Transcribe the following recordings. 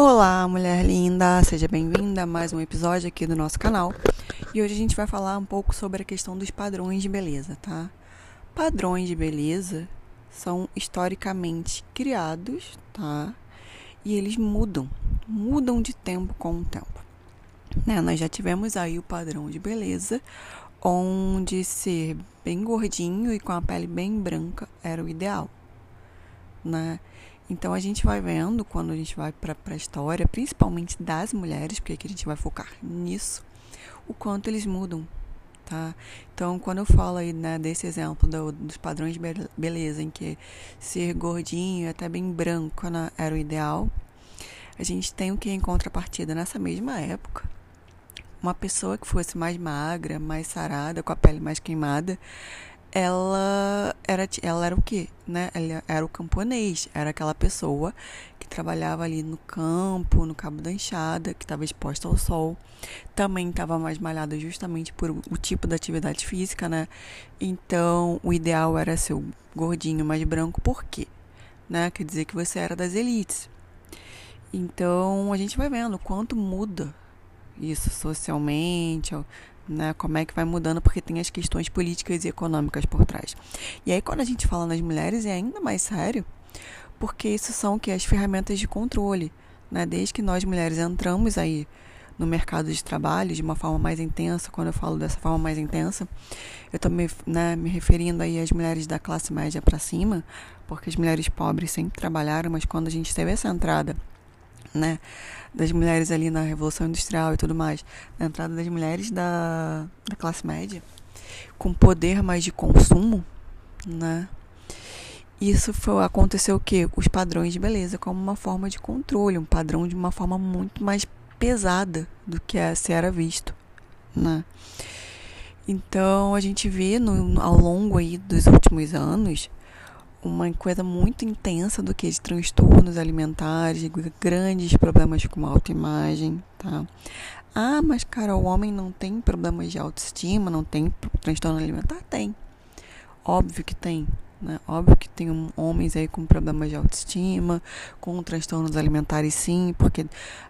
Olá, mulher linda, seja bem-vinda a mais um episódio aqui do nosso canal. E hoje a gente vai falar um pouco sobre a questão dos padrões de beleza, tá? Padrões de beleza são historicamente criados, tá? E eles mudam, mudam de tempo com o tempo. Né? Nós já tivemos aí o padrão de beleza, onde ser bem gordinho e com a pele bem branca era o ideal, né? Então a gente vai vendo quando a gente vai para a história, principalmente das mulheres, porque aqui a gente vai focar nisso, o quanto eles mudam, tá? Então quando eu falo aí né, desse exemplo do, dos padrões de beleza, em que ser gordinho até bem branco né, era o ideal, a gente tem o que em contrapartida nessa mesma época. Uma pessoa que fosse mais magra, mais sarada, com a pele mais queimada, ela era, ela era o quê? Né? Ela era o camponês, era aquela pessoa que trabalhava ali no campo, no Cabo da Enxada, que estava exposta ao sol. Também estava mais malhada justamente por o tipo da atividade física, né? Então, o ideal era ser o gordinho mais branco, por quê? Né? Quer dizer que você era das elites. Então, a gente vai vendo quanto muda isso socialmente, né? Como é que vai mudando, porque tem as questões políticas e econômicas por trás. E aí, quando a gente fala nas mulheres, é ainda mais sério, porque isso são que as ferramentas de controle, né? Desde que nós mulheres entramos aí no mercado de trabalho de uma forma mais intensa, quando eu falo dessa forma mais intensa, eu estou me, né, me referindo aí às mulheres da classe média para cima, porque as mulheres pobres sempre trabalharam, mas quando a gente teve essa entrada né, das mulheres ali na Revolução Industrial e tudo mais, na entrada das mulheres da, da classe média, com poder mais de consumo, né? Isso foi, aconteceu o quê? Os padrões de beleza como uma forma de controle, um padrão de uma forma muito mais pesada do que se era visto, né? Então a gente vê no, ao longo aí dos últimos anos uma coisa muito intensa do que de transtornos alimentares, grandes problemas com autoimagem, tá? Ah, mas cara, o homem não tem problemas de autoestima, não tem transtorno alimentar? Tem. Óbvio que tem, né? Óbvio que tem homens aí com problemas de autoestima, com transtornos alimentares sim, porque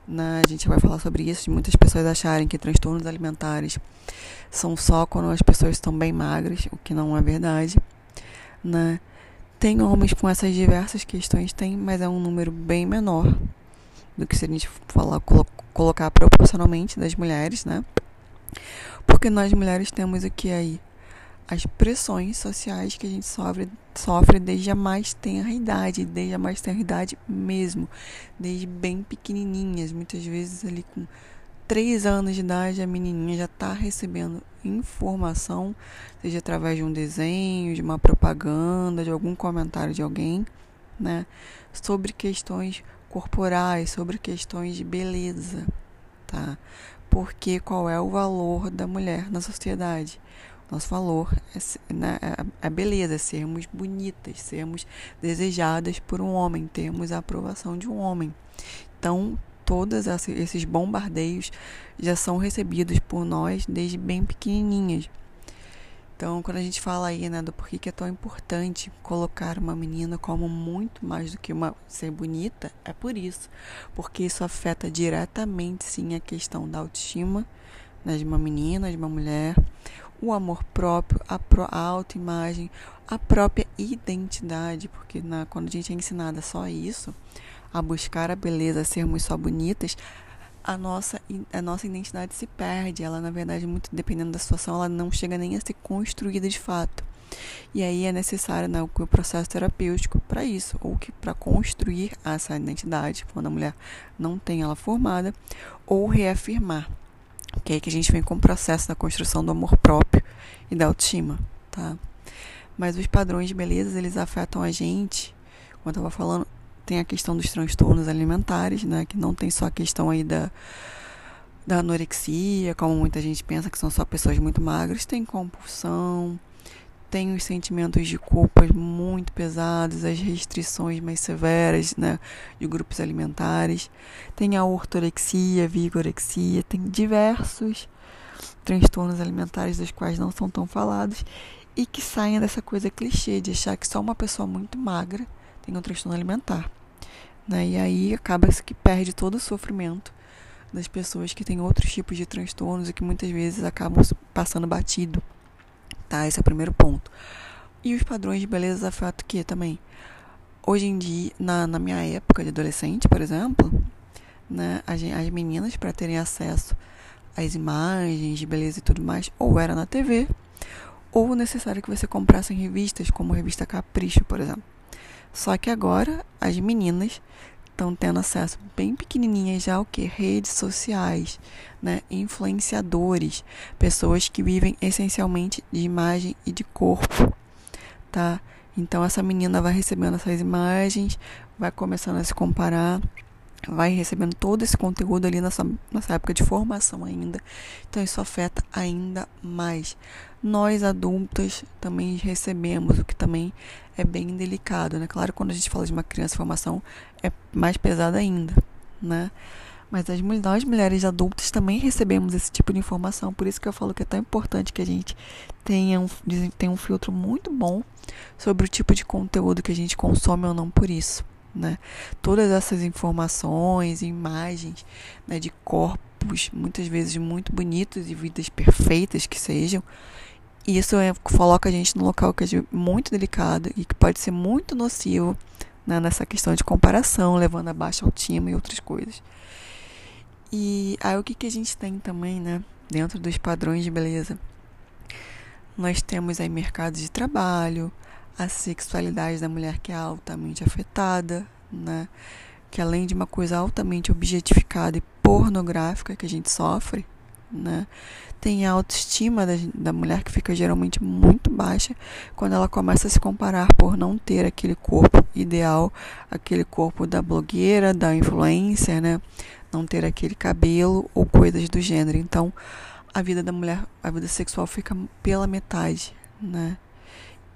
né, a gente vai falar sobre isso, de muitas pessoas acharem que transtornos alimentares são só quando as pessoas estão bem magras, o que não é verdade, né? Tem homens com essas diversas questões, tem, mas é um número bem menor do que se a gente falar, colo colocar proporcionalmente das mulheres, né? Porque nós mulheres temos o que aí? As pressões sociais que a gente sofre, sofre desde a mais tenra idade, desde a mais tenra idade mesmo, desde bem pequenininhas, muitas vezes ali com três anos de idade, a menininha já está recebendo informação, seja através de um desenho, de uma propaganda, de algum comentário de alguém, né, sobre questões corporais, sobre questões de beleza, tá? Porque qual é o valor da mulher na sociedade? Nosso valor é, né, é a beleza, é sermos bonitas, sermos desejadas por um homem, termos a aprovação de um homem. Então, todos esses bombardeios já são recebidos por nós desde bem pequenininhas. Então, quando a gente fala aí, né, do porquê que é tão importante colocar uma menina como muito mais do que uma ser bonita, é por isso. Porque isso afeta diretamente, sim, a questão da autoestima né, de uma menina, de uma mulher, o amor próprio, a, pro, a autoimagem, a própria identidade, porque na, quando a gente é ensinada só isso, a buscar a beleza, a sermos só bonitas, a nossa, a nossa identidade se perde. Ela, na verdade, muito dependendo da situação, ela não chega nem a ser construída de fato. E aí é necessário né, o processo terapêutico para isso, ou que para construir essa identidade, quando a mulher não tem ela formada, ou reafirmar. Que é aí que a gente vem com o processo da construção do amor próprio e da autoestima, tá? Mas os padrões de beleza, eles afetam a gente, como eu estava falando, tem a questão dos transtornos alimentares, né? Que não tem só a questão aí da, da anorexia, como muita gente pensa que são só pessoas muito magras. Tem compulsão, tem os sentimentos de culpa muito pesados, as restrições mais severas, né? De grupos alimentares. Tem a ortorexia, vigorexia, tem diversos transtornos alimentares dos quais não são tão falados e que saem dessa coisa clichê de achar que só uma pessoa muito magra tem um transtorno alimentar Né? E aí acaba que perde todo o sofrimento das pessoas que têm outros tipos de transtornos e que muitas vezes acabam passando batido. Tá? Esse é o primeiro ponto. E os padrões de beleza afetam o que também? Hoje em dia, na, na minha época de adolescente, por exemplo, né, as, as meninas, para terem acesso às imagens de beleza e tudo mais, ou era na TV, ou necessário que você comprasse em revistas, como a revista Capricho, por exemplo. Só que agora as meninas estão tendo acesso bem pequenininhas já ao que redes sociais, né, influenciadores, pessoas que vivem essencialmente de imagem e de corpo, tá? Então essa menina vai recebendo essas imagens, vai começando a se comparar, vai recebendo todo esse conteúdo ali nessa, nessa época de formação ainda. Então isso afeta ainda mais. Nós adultas também recebemos, o que também é bem delicado, né? Claro, quando a gente fala de uma criança em formação é mais pesado ainda, né? Mas as, nós, mulheres adultas, também recebemos esse tipo de informação. Por isso que eu falo que é tão importante que a gente tenha um, tenha um filtro muito bom sobre o tipo de conteúdo que a gente consome ou não por isso. Né? Todas essas informações, imagens né, de corpos, muitas vezes muito bonitos e vidas perfeitas que sejam, isso é, coloca a gente num local que é muito delicado e que pode ser muito nocivo né, nessa questão de comparação, levando a baixa autoestima e outras coisas. E aí o que, que a gente tem também, né? Dentro dos padrões de beleza. Nós temos aí mercados de trabalho, a sexualidade da mulher que é altamente afetada, né? Que além de uma coisa altamente objetificada e pornográfica que a gente sofre, né? Tem a autoestima da, da mulher que fica geralmente muito baixa quando ela começa a se comparar por não ter aquele corpo ideal, aquele corpo da blogueira, da influência, né? não ter aquele cabelo ou coisas do gênero. Então, a vida da mulher, a vida sexual fica pela metade, né?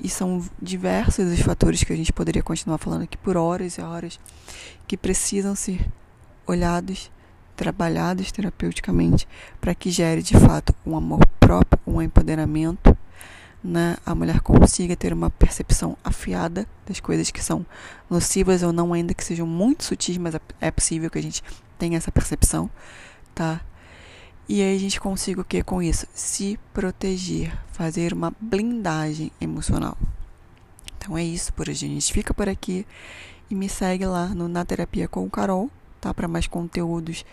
E são diversos os fatores que a gente poderia continuar falando aqui por horas e horas que precisam ser olhados, trabalhados terapeuticamente para que gere de fato um amor próprio, um empoderamento, né? A mulher consiga ter uma percepção afiada das coisas que são nocivas ou não, ainda que sejam muito sutis, mas é possível que a gente tem essa percepção, tá? E aí a gente consiga o que com isso? Se proteger, fazer uma blindagem emocional. Então é isso por hoje. A gente fica por aqui e me segue lá no Na Terapia com o Carol, tá? Para mais conteúdos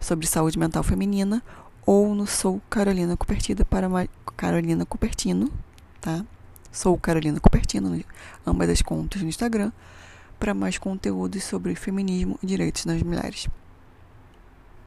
sobre saúde mental feminina ou no Sou Carolina Cupertino para mais Carolina Cupertino, tá? Sou Carolina Cupertino, ambas as contas no Instagram, para mais conteúdos sobre feminismo e direitos das mulheres.